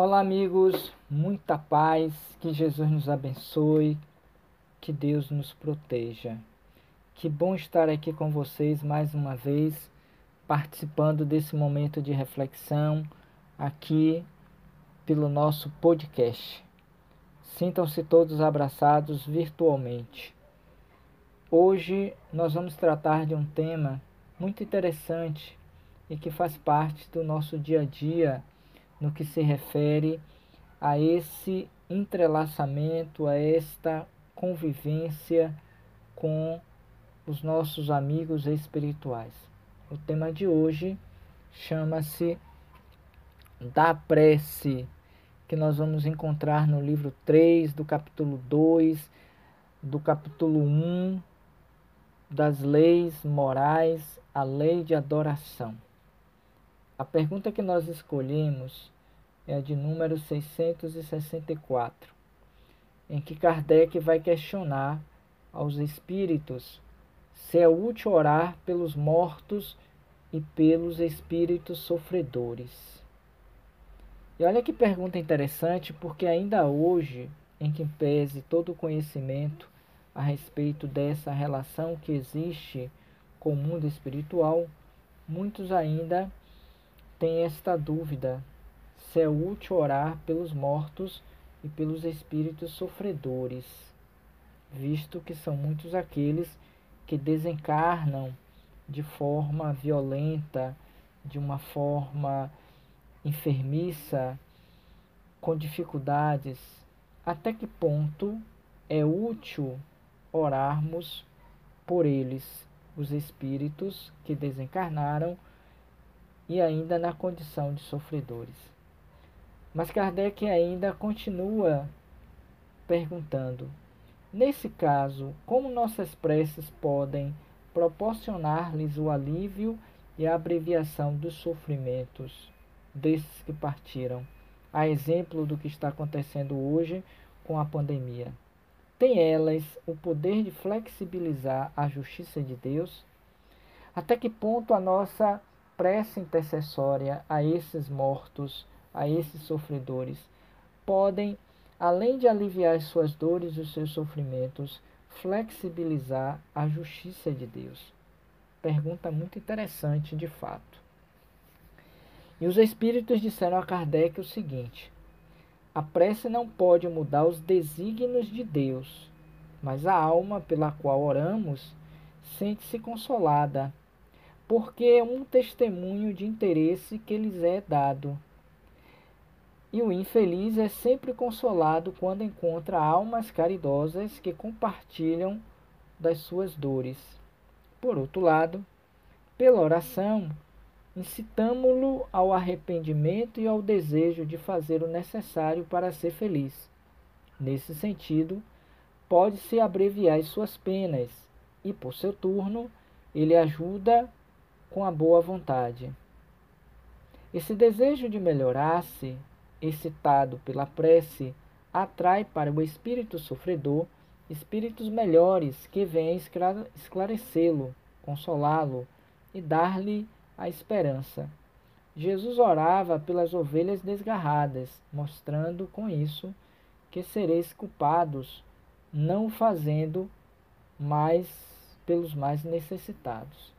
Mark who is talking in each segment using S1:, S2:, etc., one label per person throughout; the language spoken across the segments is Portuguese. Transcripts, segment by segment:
S1: Olá, amigos, muita paz, que Jesus nos abençoe, que Deus nos proteja. Que bom estar aqui com vocês mais uma vez, participando desse momento de reflexão aqui pelo nosso podcast. Sintam-se todos abraçados virtualmente. Hoje nós vamos tratar de um tema muito interessante e que faz parte do nosso dia a dia no que se refere a esse entrelaçamento, a esta convivência com os nossos amigos espirituais. O tema de hoje chama-se da prece, que nós vamos encontrar no livro 3, do capítulo 2, do capítulo 1, das leis morais, a lei de adoração. A pergunta que nós escolhemos é a de número 664, em que Kardec vai questionar aos espíritos se é útil orar pelos mortos e pelos espíritos sofredores. E olha que pergunta interessante, porque ainda hoje, em que pese todo o conhecimento a respeito dessa relação que existe com o mundo espiritual, muitos ainda tem esta dúvida se é útil orar pelos mortos e pelos espíritos sofredores, visto que são muitos aqueles que desencarnam de forma violenta, de uma forma enfermiça, com dificuldades. Até que ponto é útil orarmos por eles, os espíritos que desencarnaram e ainda na condição de sofredores. Mas Kardec ainda continua perguntando: nesse caso, como nossas preces podem proporcionar-lhes o alívio e a abreviação dos sofrimentos desses que partiram, a exemplo do que está acontecendo hoje com a pandemia? Tem elas o poder de flexibilizar a justiça de Deus? Até que ponto a nossa prece intercessória a esses mortos, a esses sofredores, podem, além de aliviar suas dores e os seus sofrimentos, flexibilizar a justiça de Deus? Pergunta muito interessante de fato. E os espíritos disseram a Kardec o seguinte: a prece não pode mudar os desígnios de Deus, mas a alma pela qual oramos sente-se consolada porque é um testemunho de interesse que lhes é dado. E o infeliz é sempre consolado quando encontra almas caridosas que compartilham das suas dores. Por outro lado, pela oração, incitamo-lo ao arrependimento e ao desejo de fazer o necessário para ser feliz. Nesse sentido, pode-se abreviar as suas penas e, por seu turno, ele ajuda com a boa vontade. Esse desejo de melhorar-se, excitado pela prece, atrai para o espírito sofredor espíritos melhores que vêm esclarecê-lo, consolá-lo e dar-lhe a esperança. Jesus orava pelas ovelhas desgarradas, mostrando com isso que sereis culpados, não fazendo mais pelos mais necessitados.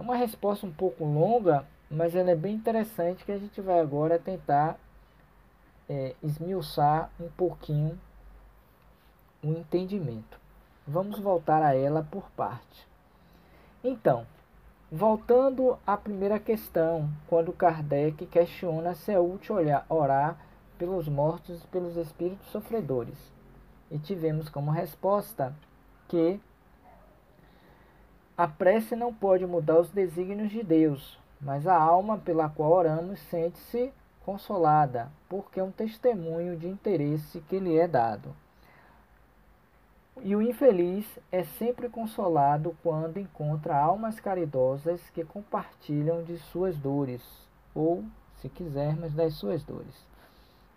S1: É uma resposta um pouco longa, mas ela é bem interessante que a gente vai agora tentar é, esmiuçar um pouquinho o entendimento. Vamos voltar a ela por parte. Então, voltando à primeira questão, quando Kardec questiona se é útil olhar, orar pelos mortos e pelos espíritos sofredores. E tivemos como resposta que a prece não pode mudar os desígnios de Deus, mas a alma pela qual oramos sente-se consolada, porque é um testemunho de interesse que lhe é dado. E o infeliz é sempre consolado quando encontra almas caridosas que compartilham de suas dores, ou, se quisermos, das suas dores.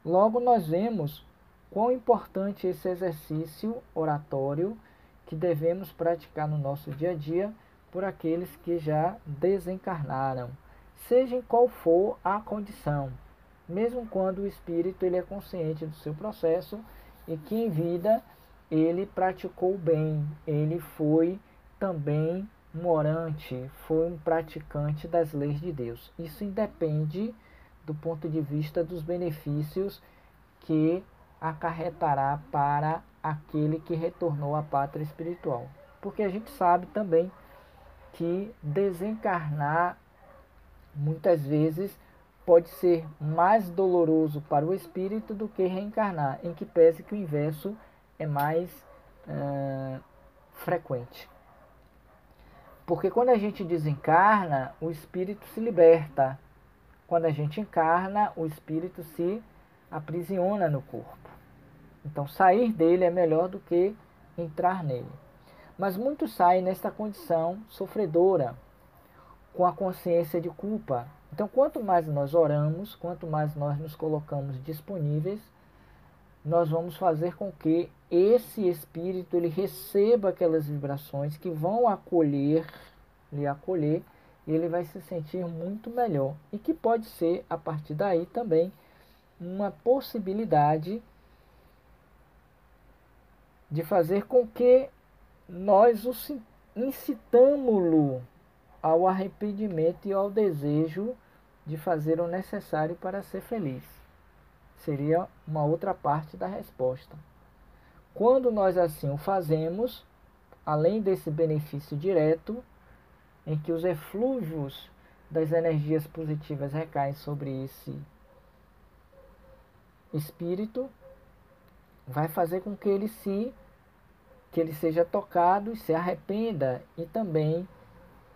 S1: Logo, nós vemos quão importante esse exercício oratório que devemos praticar no nosso dia a dia por aqueles que já desencarnaram, seja em qual for a condição, mesmo quando o espírito ele é consciente do seu processo e que em vida ele praticou bem, ele foi também um orante, foi um praticante das leis de Deus. Isso independe do ponto de vista dos benefícios que acarretará para aquele que retornou à pátria espiritual. Porque a gente sabe também que desencarnar muitas vezes pode ser mais doloroso para o espírito do que reencarnar, em que pese que o inverso é mais uh, frequente. Porque quando a gente desencarna, o espírito se liberta. Quando a gente encarna, o espírito se aprisiona no corpo. Então, sair dele é melhor do que entrar nele. Mas muitos saem nesta condição sofredora, com a consciência de culpa. Então, quanto mais nós oramos, quanto mais nós nos colocamos disponíveis, nós vamos fazer com que esse espírito ele receba aquelas vibrações que vão acolher, lhe acolher, e ele vai se sentir muito melhor. E que pode ser, a partir daí, também uma possibilidade de fazer com que nós incitamos-lo ao arrependimento e ao desejo de fazer o necessário para ser feliz. Seria uma outra parte da resposta. Quando nós assim o fazemos, além desse benefício direto, em que os eflúvios das energias positivas recaem sobre esse espírito, vai fazer com que ele se que ele seja tocado e se arrependa e também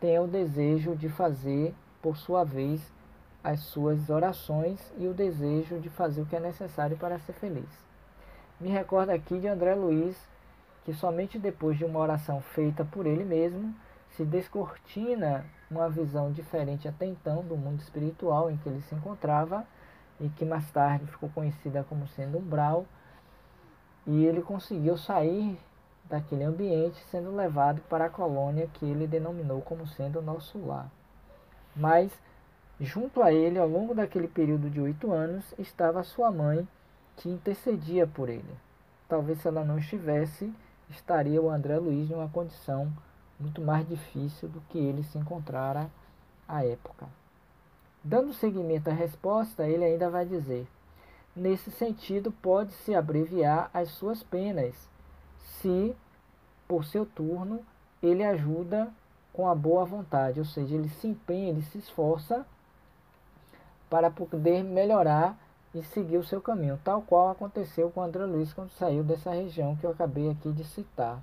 S1: tenha o desejo de fazer por sua vez as suas orações e o desejo de fazer o que é necessário para ser feliz. Me recordo aqui de André Luiz, que somente depois de uma oração feita por ele mesmo, se descortina uma visão diferente até então do mundo espiritual em que ele se encontrava e que mais tarde ficou conhecida como sendo umbral, e ele conseguiu sair daquele ambiente sendo levado para a colônia que ele denominou como sendo nosso lar. Mas junto a ele, ao longo daquele período de oito anos, estava sua mãe, que intercedia por ele. Talvez se ela não estivesse, estaria o André Luiz em uma condição muito mais difícil do que ele se encontrara à época. Dando seguimento à resposta, ele ainda vai dizer: Nesse sentido, pode-se abreviar as suas penas, se, por seu turno, ele ajuda com a boa vontade, ou seja, ele se empenha, ele se esforça para poder melhorar e seguir o seu caminho, tal qual aconteceu com André Luiz quando saiu dessa região que eu acabei aqui de citar.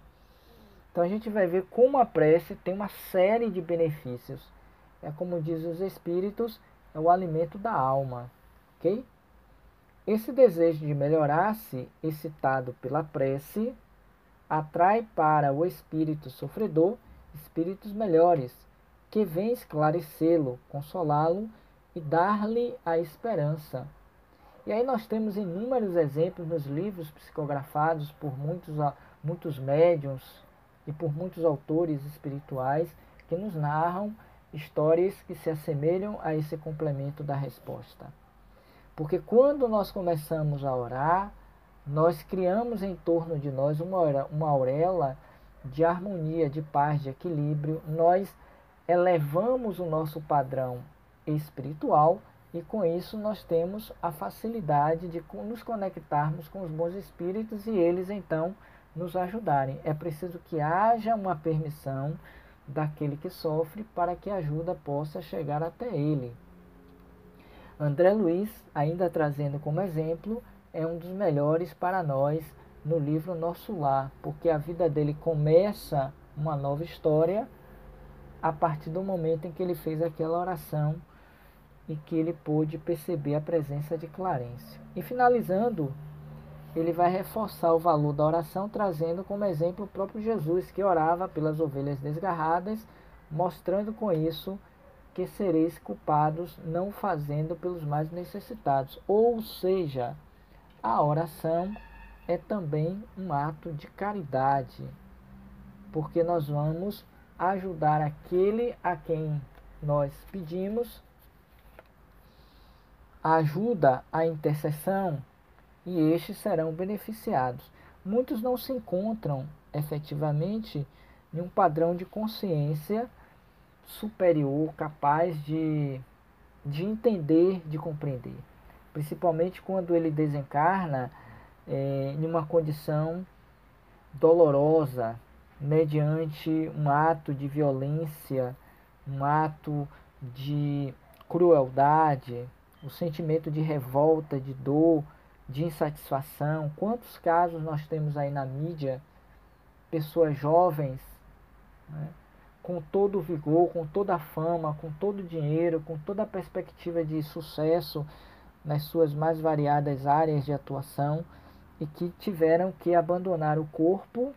S1: Então a gente vai ver como a prece tem uma série de benefícios. É como diz os espíritos, é o alimento da alma, ok? Esse desejo de melhorar-se, excitado pela prece, atrai para o espírito sofredor espíritos melhores, que vêm esclarecê-lo, consolá-lo e dar-lhe a esperança. E aí nós temos inúmeros exemplos nos livros psicografados por muitos, muitos médiums e por muitos autores espirituais que nos narram histórias que se assemelham a esse complemento da resposta. Porque quando nós começamos a orar, nós criamos em torno de nós uma, uma auréola de harmonia, de paz, de equilíbrio, nós elevamos o nosso padrão espiritual e com isso nós temos a facilidade de nos conectarmos com os bons espíritos e eles então nos ajudarem. É preciso que haja uma permissão daquele que sofre para que a ajuda possa chegar até ele. André Luiz, ainda trazendo como exemplo, é um dos melhores para nós no livro Nosso Lar, porque a vida dele começa uma nova história a partir do momento em que ele fez aquela oração e que ele pôde perceber a presença de Clarence. E finalizando, ele vai reforçar o valor da oração, trazendo como exemplo o próprio Jesus, que orava pelas ovelhas desgarradas, mostrando com isso que sereis culpados não fazendo pelos mais necessitados. Ou seja, a oração é também um ato de caridade, porque nós vamos ajudar aquele a quem nós pedimos ajuda, a intercessão, e estes serão beneficiados. Muitos não se encontram efetivamente em um padrão de consciência superior capaz de, de entender, de compreender. Principalmente quando ele desencarna é, em uma condição dolorosa, mediante um ato de violência, um ato de crueldade, o sentimento de revolta, de dor, de insatisfação. Quantos casos nós temos aí na mídia? Pessoas jovens, né, com todo o vigor, com toda a fama, com todo o dinheiro, com toda a perspectiva de sucesso nas suas mais variadas áreas de atuação e que tiveram que abandonar o corpo,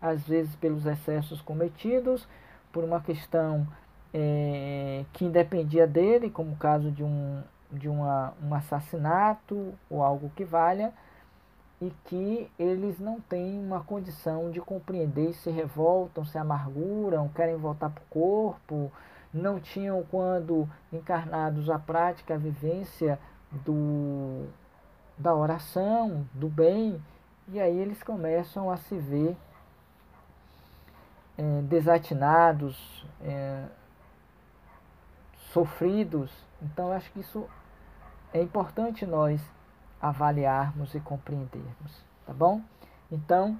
S1: às vezes pelos excessos cometidos, por uma questão é, que independia dele, como o caso de um de uma, um assassinato ou algo que valha, e que eles não têm uma condição de compreender, se revoltam, se amarguram, querem voltar para o corpo, não tinham quando encarnados a prática, a vivência do, da oração, do bem, e aí eles começam a se ver é, desatinados, é, sofridos. Então, acho que isso é importante nós avaliarmos e compreendermos, tá bom? Então,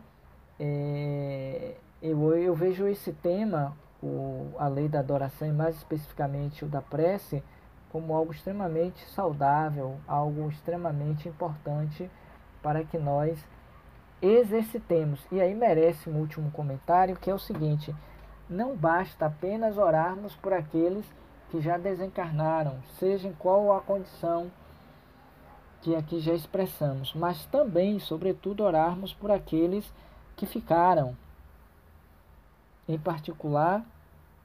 S1: é, eu, eu vejo esse tema, o, a lei da adoração e mais especificamente o da prece, como algo extremamente saudável, algo extremamente importante para que nós exercitemos. E aí merece um último comentário, que é o seguinte: não basta apenas orarmos por aqueles que já desencarnaram, seja em qual a condição que aqui já expressamos, mas também, sobretudo, orarmos por aqueles que ficaram, em particular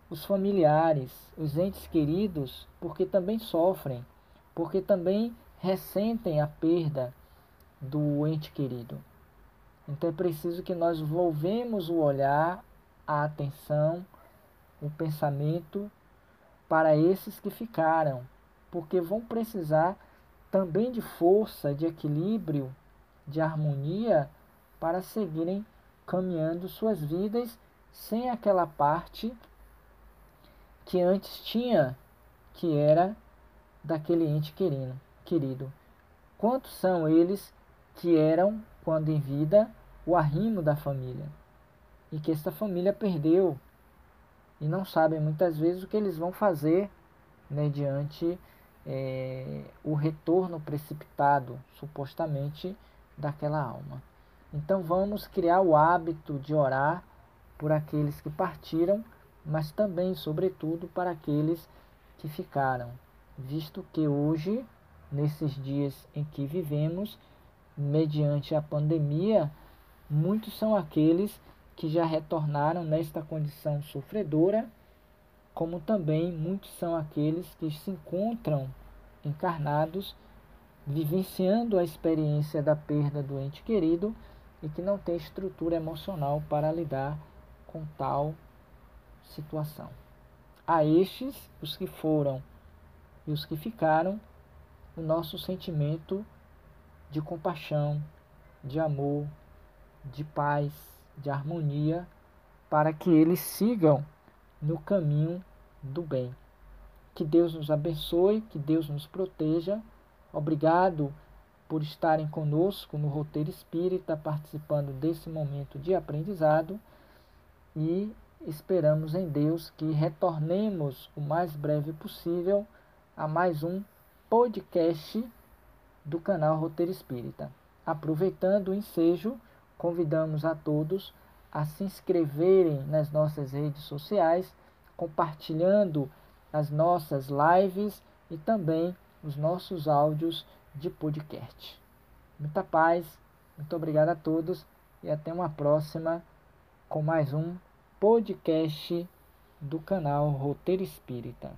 S1: os familiares, os entes queridos, porque também sofrem, porque também ressentem a perda do ente querido. Então é preciso que nós volvemos o olhar, a atenção, o pensamento para esses que ficaram, porque vão precisar também de força, de equilíbrio, de harmonia para seguirem caminhando suas vidas sem aquela parte que antes tinha, que era daquele ente querido. querido. Quantos são eles que eram, quando em vida, o arrimo da família? E que esta família perdeu e não sabem muitas vezes o que eles vão fazer né, é, o retorno precipitado, supostamente, daquela alma. Então vamos criar o hábito de orar por aqueles que partiram, mas também, sobretudo, para aqueles que ficaram, visto que hoje, nesses dias em que vivemos, mediante a pandemia, muitos são aqueles que já retornaram nesta condição sofredora como também muitos são aqueles que se encontram encarnados, vivenciando a experiência da perda do ente querido e que não tem estrutura emocional para lidar com tal situação. A estes, os que foram e os que ficaram, o nosso sentimento de compaixão, de amor, de paz, de harmonia, para que eles sigam no caminho do bem. Que Deus nos abençoe, que Deus nos proteja. Obrigado por estarem conosco no Roteiro Espírita, participando desse momento de aprendizado e esperamos em Deus que retornemos o mais breve possível a mais um podcast do canal Roteiro Espírita. Aproveitando o ensejo, convidamos a todos a se inscreverem nas nossas redes sociais, compartilhando as nossas lives e também os nossos áudios de podcast. Muita paz, muito obrigado a todos e até uma próxima com mais um podcast do canal Roteiro Espírita.